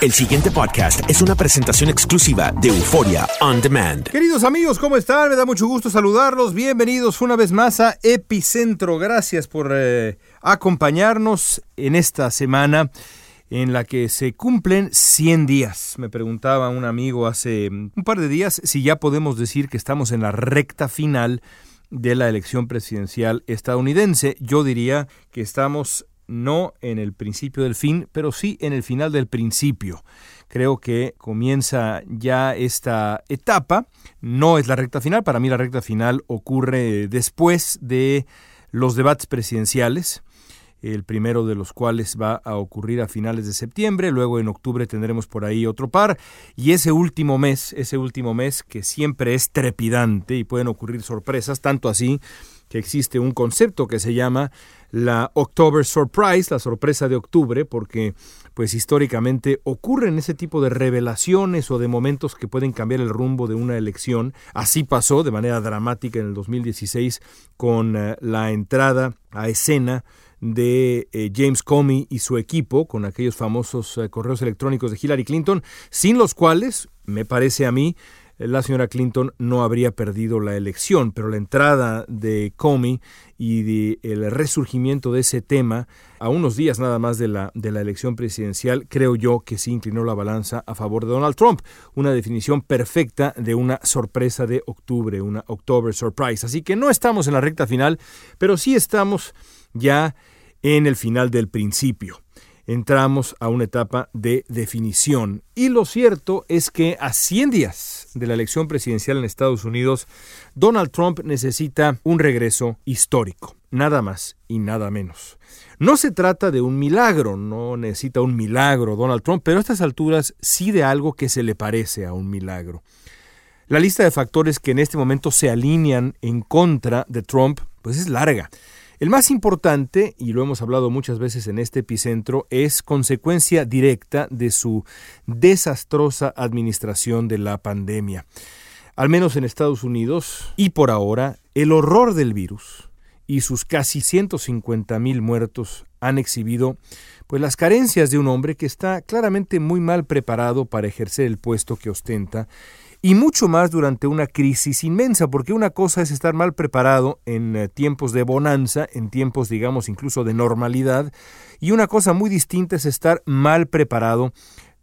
El siguiente podcast es una presentación exclusiva de Euforia On Demand. Queridos amigos, ¿cómo están? Me da mucho gusto saludarlos. Bienvenidos una vez más a Epicentro. Gracias por eh, acompañarnos en esta semana en la que se cumplen 100 días. Me preguntaba un amigo hace un par de días si ya podemos decir que estamos en la recta final de la elección presidencial estadounidense. Yo diría que estamos no en el principio del fin, pero sí en el final del principio. Creo que comienza ya esta etapa, no es la recta final, para mí la recta final ocurre después de los debates presidenciales, el primero de los cuales va a ocurrir a finales de septiembre, luego en octubre tendremos por ahí otro par, y ese último mes, ese último mes que siempre es trepidante y pueden ocurrir sorpresas, tanto así que existe un concepto que se llama la October Surprise, la sorpresa de octubre, porque pues históricamente ocurren ese tipo de revelaciones o de momentos que pueden cambiar el rumbo de una elección. Así pasó de manera dramática en el 2016 con eh, la entrada a escena de eh, James Comey y su equipo con aquellos famosos eh, correos electrónicos de Hillary Clinton, sin los cuales, me parece a mí, la señora Clinton no habría perdido la elección, pero la entrada de Comey y el resurgimiento de ese tema a unos días nada más de la, de la elección presidencial, creo yo que sí inclinó la balanza a favor de Donald Trump. Una definición perfecta de una sorpresa de octubre, una October Surprise. Así que no estamos en la recta final, pero sí estamos ya en el final del principio entramos a una etapa de definición. Y lo cierto es que a 100 días de la elección presidencial en Estados Unidos, Donald Trump necesita un regreso histórico, nada más y nada menos. No se trata de un milagro, no necesita un milagro Donald Trump, pero a estas alturas sí de algo que se le parece a un milagro. La lista de factores que en este momento se alinean en contra de Trump, pues es larga. El más importante, y lo hemos hablado muchas veces en este epicentro, es consecuencia directa de su desastrosa administración de la pandemia. Al menos en Estados Unidos, y por ahora, el horror del virus y sus casi 150 mil muertos han exhibido pues las carencias de un hombre que está claramente muy mal preparado para ejercer el puesto que ostenta y mucho más durante una crisis inmensa, porque una cosa es estar mal preparado en eh, tiempos de bonanza, en tiempos digamos incluso de normalidad, y una cosa muy distinta es estar mal preparado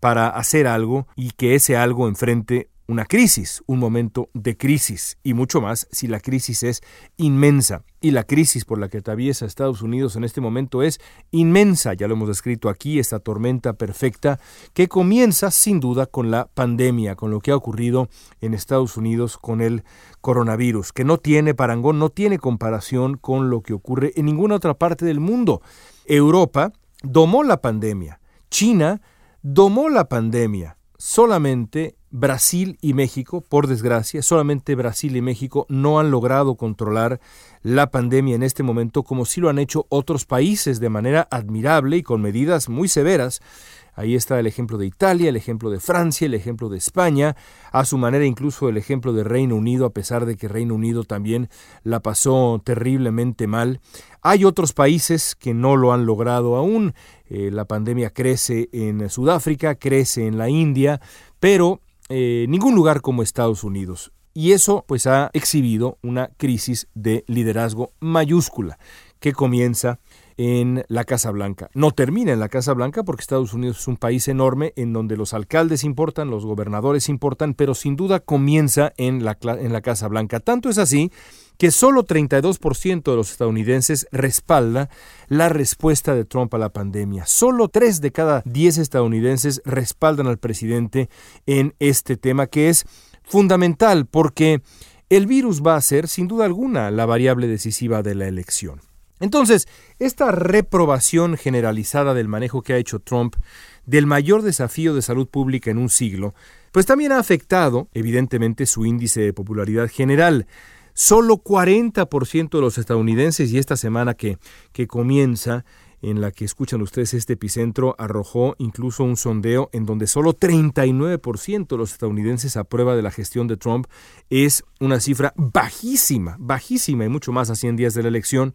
para hacer algo y que ese algo enfrente una crisis, un momento de crisis, y mucho más si la crisis es inmensa. Y la crisis por la que atraviesa Estados Unidos en este momento es inmensa, ya lo hemos descrito aquí, esta tormenta perfecta que comienza sin duda con la pandemia, con lo que ha ocurrido en Estados Unidos con el coronavirus, que no tiene parangón, no tiene comparación con lo que ocurre en ninguna otra parte del mundo. Europa domó la pandemia China domó la pandemia. Solamente Brasil y México, por desgracia, solamente Brasil y México no han logrado controlar la pandemia en este momento como sí lo han hecho otros países de manera admirable y con medidas muy severas. Ahí está el ejemplo de Italia, el ejemplo de Francia, el ejemplo de España, a su manera incluso el ejemplo de Reino Unido, a pesar de que Reino Unido también la pasó terriblemente mal. Hay otros países que no lo han logrado aún. Eh, la pandemia crece en Sudáfrica, crece en la India, pero eh, ningún lugar como Estados Unidos. Y eso pues ha exhibido una crisis de liderazgo mayúscula que comienza en la Casa Blanca. No termina en la Casa Blanca porque Estados Unidos es un país enorme en donde los alcaldes importan, los gobernadores importan, pero sin duda comienza en la, en la Casa Blanca. Tanto es así que solo 32% de los estadounidenses respalda la respuesta de Trump a la pandemia. Solo 3 de cada 10 estadounidenses respaldan al presidente en este tema que es fundamental porque el virus va a ser, sin duda alguna, la variable decisiva de la elección. Entonces, esta reprobación generalizada del manejo que ha hecho Trump del mayor desafío de salud pública en un siglo, pues también ha afectado, evidentemente, su índice de popularidad general. Solo 40% de los estadounidenses, y esta semana que, que comienza, en la que escuchan ustedes este epicentro, arrojó incluso un sondeo en donde solo 39% de los estadounidenses aprueba de la gestión de Trump. Es una cifra bajísima, bajísima y mucho más a 100 días de la elección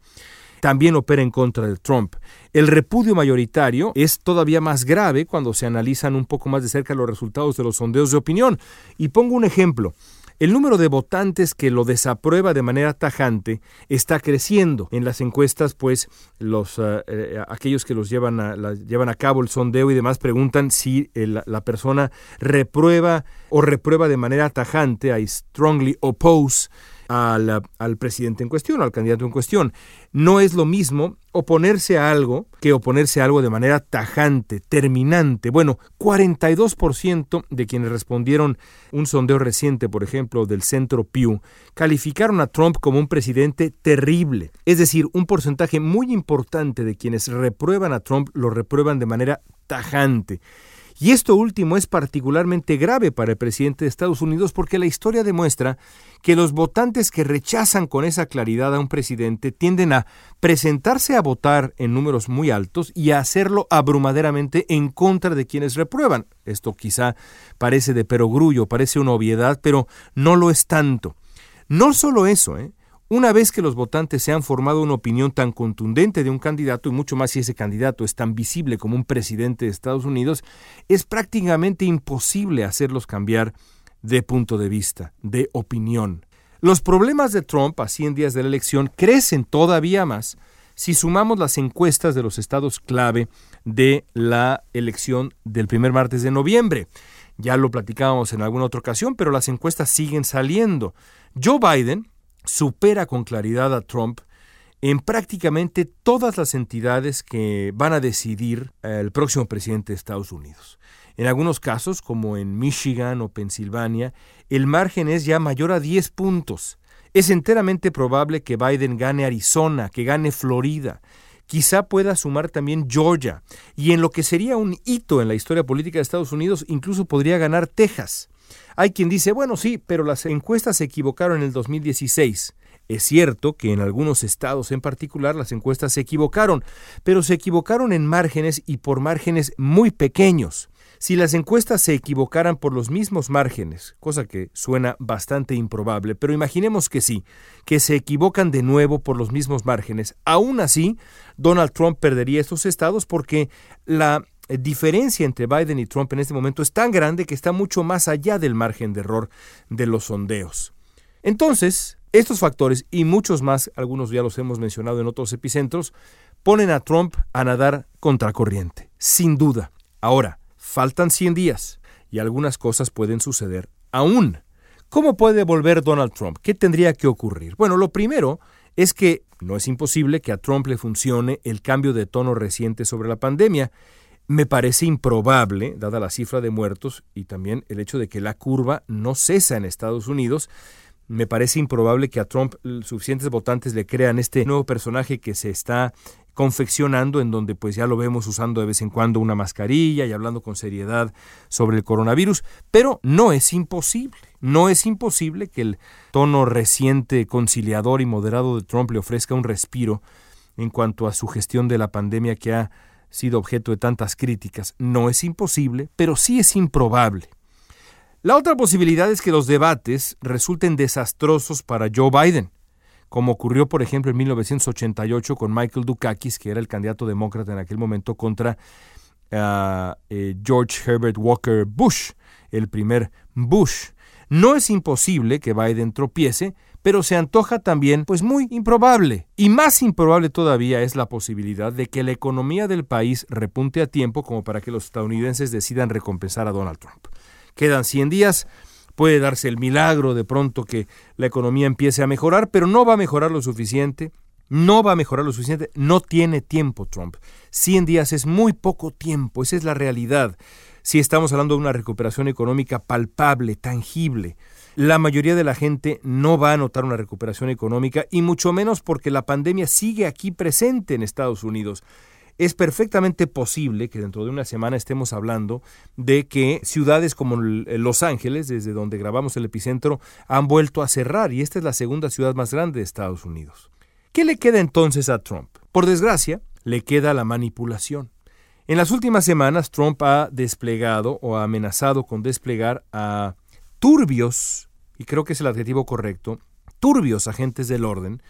también opera en contra de Trump. El repudio mayoritario es todavía más grave cuando se analizan un poco más de cerca los resultados de los sondeos de opinión. Y pongo un ejemplo. El número de votantes que lo desaprueba de manera tajante está creciendo. En las encuestas, pues, los, eh, eh, aquellos que los llevan a, llevan a cabo el sondeo y demás preguntan si la persona reprueba o reprueba de manera tajante, I strongly oppose al, al, presidente en cuestión, al candidato en cuestión. No es lo mismo oponerse a algo que oponerse a algo de manera tajante, terminante. Bueno, 42% de quienes respondieron un sondeo reciente, por ejemplo, del Centro Pew, calificaron a Trump como un presidente terrible. Es decir, un porcentaje muy importante de quienes reprueban a Trump lo reprueban de manera tajante. Y esto último es particularmente grave para el presidente de Estados Unidos porque la historia demuestra que los votantes que rechazan con esa claridad a un presidente tienden a presentarse a votar en números muy altos y a hacerlo abrumaderamente en contra de quienes reprueban. Esto quizá parece de perogrullo, parece una obviedad, pero no lo es tanto. No solo eso, ¿eh? Una vez que los votantes se han formado una opinión tan contundente de un candidato, y mucho más si ese candidato es tan visible como un presidente de Estados Unidos, es prácticamente imposible hacerlos cambiar de punto de vista, de opinión. Los problemas de Trump a 100 días de la elección crecen todavía más si sumamos las encuestas de los estados clave de la elección del primer martes de noviembre. Ya lo platicábamos en alguna otra ocasión, pero las encuestas siguen saliendo. Joe Biden, supera con claridad a Trump en prácticamente todas las entidades que van a decidir el próximo presidente de Estados Unidos. En algunos casos, como en Michigan o Pensilvania, el margen es ya mayor a 10 puntos. Es enteramente probable que Biden gane Arizona, que gane Florida, quizá pueda sumar también Georgia, y en lo que sería un hito en la historia política de Estados Unidos, incluso podría ganar Texas. Hay quien dice, bueno, sí, pero las encuestas se equivocaron en el 2016. Es cierto que en algunos estados en particular las encuestas se equivocaron, pero se equivocaron en márgenes y por márgenes muy pequeños. Si las encuestas se equivocaran por los mismos márgenes, cosa que suena bastante improbable, pero imaginemos que sí, que se equivocan de nuevo por los mismos márgenes, aún así Donald Trump perdería estos estados porque la diferencia entre Biden y Trump en este momento es tan grande que está mucho más allá del margen de error de los sondeos. Entonces, estos factores y muchos más, algunos ya los hemos mencionado en otros epicentros, ponen a Trump a nadar contracorriente, sin duda. Ahora, faltan 100 días y algunas cosas pueden suceder aún. ¿Cómo puede volver Donald Trump? ¿Qué tendría que ocurrir? Bueno, lo primero es que no es imposible que a Trump le funcione el cambio de tono reciente sobre la pandemia me parece improbable, dada la cifra de muertos y también el hecho de que la curva no cesa en Estados Unidos, me parece improbable que a Trump suficientes votantes le crean este nuevo personaje que se está confeccionando en donde pues ya lo vemos usando de vez en cuando una mascarilla y hablando con seriedad sobre el coronavirus, pero no es imposible. No es imposible que el tono reciente, conciliador y moderado de Trump le ofrezca un respiro en cuanto a su gestión de la pandemia que ha sido objeto de tantas críticas. No es imposible, pero sí es improbable. La otra posibilidad es que los debates resulten desastrosos para Joe Biden como ocurrió, por ejemplo, en 1988 con Michael Dukakis, que era el candidato demócrata en aquel momento contra ah, eh, George Herbert Walker Bush, el primer Bush. No es imposible que Biden tropiece, pero se antoja también, pues muy improbable. Y más improbable todavía es la posibilidad de que la economía del país repunte a tiempo como para que los estadounidenses decidan recompensar a Donald Trump. Quedan 100 días, puede darse el milagro de pronto que la economía empiece a mejorar, pero no va a mejorar lo suficiente, no va a mejorar lo suficiente, no tiene tiempo Trump. 100 días es muy poco tiempo, esa es la realidad. Si estamos hablando de una recuperación económica palpable, tangible, la mayoría de la gente no va a notar una recuperación económica y mucho menos porque la pandemia sigue aquí presente en Estados Unidos es perfectamente posible que dentro de una semana estemos hablando de que ciudades como Los Ángeles, desde donde grabamos el epicentro, han vuelto a cerrar y esta es la segunda ciudad más grande de Estados Unidos. ¿Qué le queda entonces a Trump? Por desgracia, le queda la manipulación. En las últimas semanas, Trump ha desplegado o ha amenazado con desplegar a turbios, y creo que es el adjetivo correcto, turbios agentes del orden,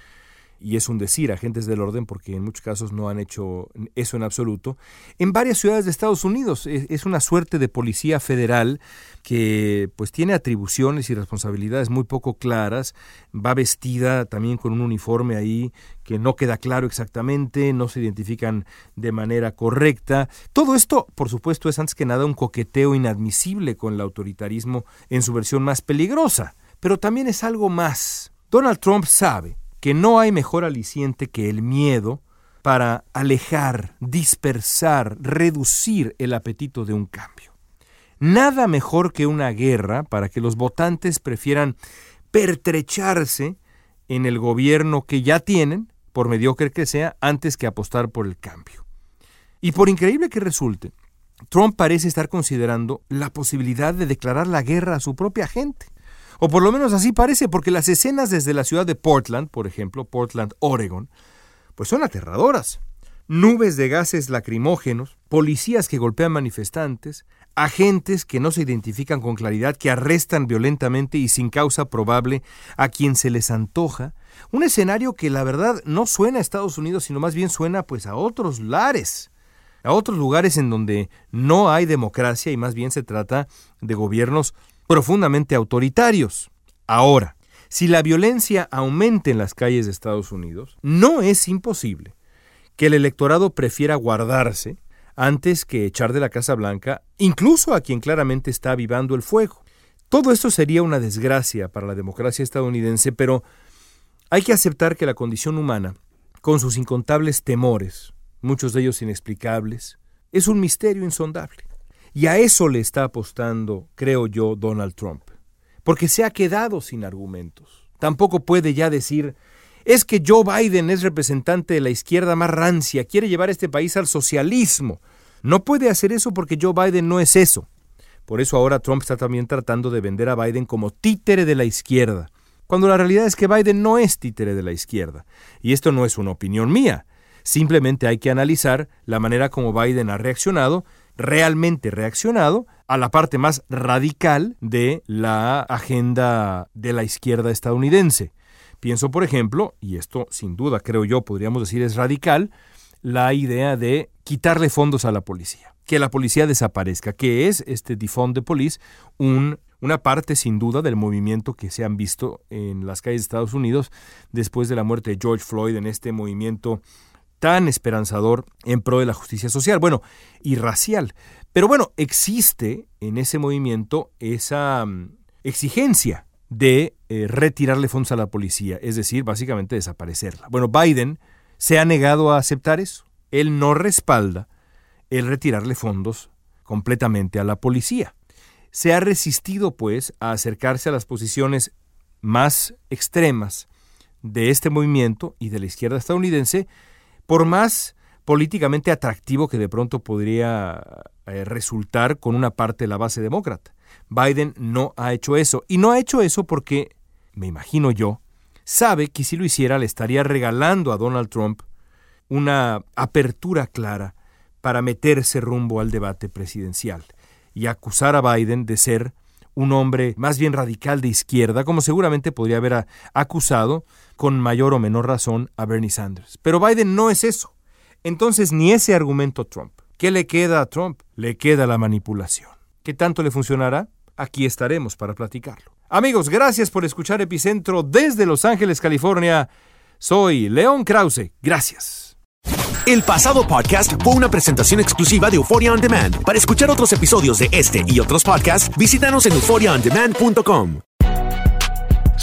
y es un decir, agentes del orden, porque en muchos casos no han hecho eso en absoluto, en varias ciudades de Estados Unidos. Es una suerte de policía federal que pues tiene atribuciones y responsabilidades muy poco claras, va vestida también con un uniforme ahí que no queda claro exactamente, no se identifican de manera correcta. Todo esto, por supuesto, es antes que nada un coqueteo inadmisible con el autoritarismo en su versión más peligrosa, pero también es algo más. Donald Trump sabe que no hay mejor aliciente que el miedo para alejar, dispersar, reducir el apetito de un cambio. Nada mejor que una guerra para que los votantes prefieran pertrecharse en el gobierno que ya tienen, por mediocre que sea, antes que apostar por el cambio. Y por increíble que resulte, Trump parece estar considerando la posibilidad de declarar la guerra a su propia gente. O por lo menos así parece, porque las escenas desde la ciudad de Portland, por ejemplo, Portland, Oregon, pues son aterradoras. Nubes de gases lacrimógenos, policías que golpean manifestantes, agentes que no se identifican con claridad, que arrestan violentamente y sin causa probable a quien se les antoja, un escenario que la verdad no suena a Estados Unidos, sino más bien suena pues a otros lares, a otros lugares en donde no hay democracia y más bien se trata de gobiernos profundamente autoritarios. Ahora, si la violencia aumenta en las calles de Estados Unidos, no es imposible que el electorado prefiera guardarse antes que echar de la Casa Blanca, incluso a quien claramente está avivando el fuego. Todo esto sería una desgracia para la democracia estadounidense, pero hay que aceptar que la condición humana, con sus incontables temores, muchos de ellos inexplicables, es un misterio insondable. Y a eso le está apostando, creo yo, Donald Trump. Porque se ha quedado sin argumentos. Tampoco puede ya decir, es que Joe Biden es representante de la izquierda más rancia, quiere llevar este país al socialismo. No puede hacer eso porque Joe Biden no es eso. Por eso ahora Trump está también tratando de vender a Biden como títere de la izquierda, cuando la realidad es que Biden no es títere de la izquierda. Y esto no es una opinión mía. Simplemente hay que analizar la manera como Biden ha reaccionado realmente reaccionado a la parte más radical de la agenda de la izquierda estadounidense. Pienso, por ejemplo, y esto sin duda creo yo podríamos decir es radical, la idea de quitarle fondos a la policía, que la policía desaparezca, que es este defund de police, un, una parte sin duda del movimiento que se han visto en las calles de Estados Unidos después de la muerte de George Floyd en este movimiento tan esperanzador en pro de la justicia social, bueno, y racial. Pero bueno, existe en ese movimiento esa mm, exigencia de eh, retirarle fondos a la policía, es decir, básicamente desaparecerla. Bueno, Biden se ha negado a aceptar eso. Él no respalda el retirarle fondos completamente a la policía. Se ha resistido, pues, a acercarse a las posiciones más extremas de este movimiento y de la izquierda estadounidense, por más políticamente atractivo que de pronto podría eh, resultar con una parte de la base demócrata. Biden no ha hecho eso. Y no ha hecho eso porque, me imagino yo, sabe que si lo hiciera le estaría regalando a Donald Trump una apertura clara para meterse rumbo al debate presidencial y acusar a Biden de ser un hombre más bien radical de izquierda, como seguramente podría haber acusado con mayor o menor razón a Bernie Sanders. Pero Biden no es eso. Entonces ni ese argumento Trump. ¿Qué le queda a Trump? Le queda la manipulación. ¿Qué tanto le funcionará? Aquí estaremos para platicarlo. Amigos, gracias por escuchar Epicentro desde Los Ángeles, California. Soy León Krause. Gracias. El pasado podcast fue una presentación exclusiva de Euphoria On Demand. Para escuchar otros episodios de este y otros podcasts, visítanos en euphoriaondemand.com.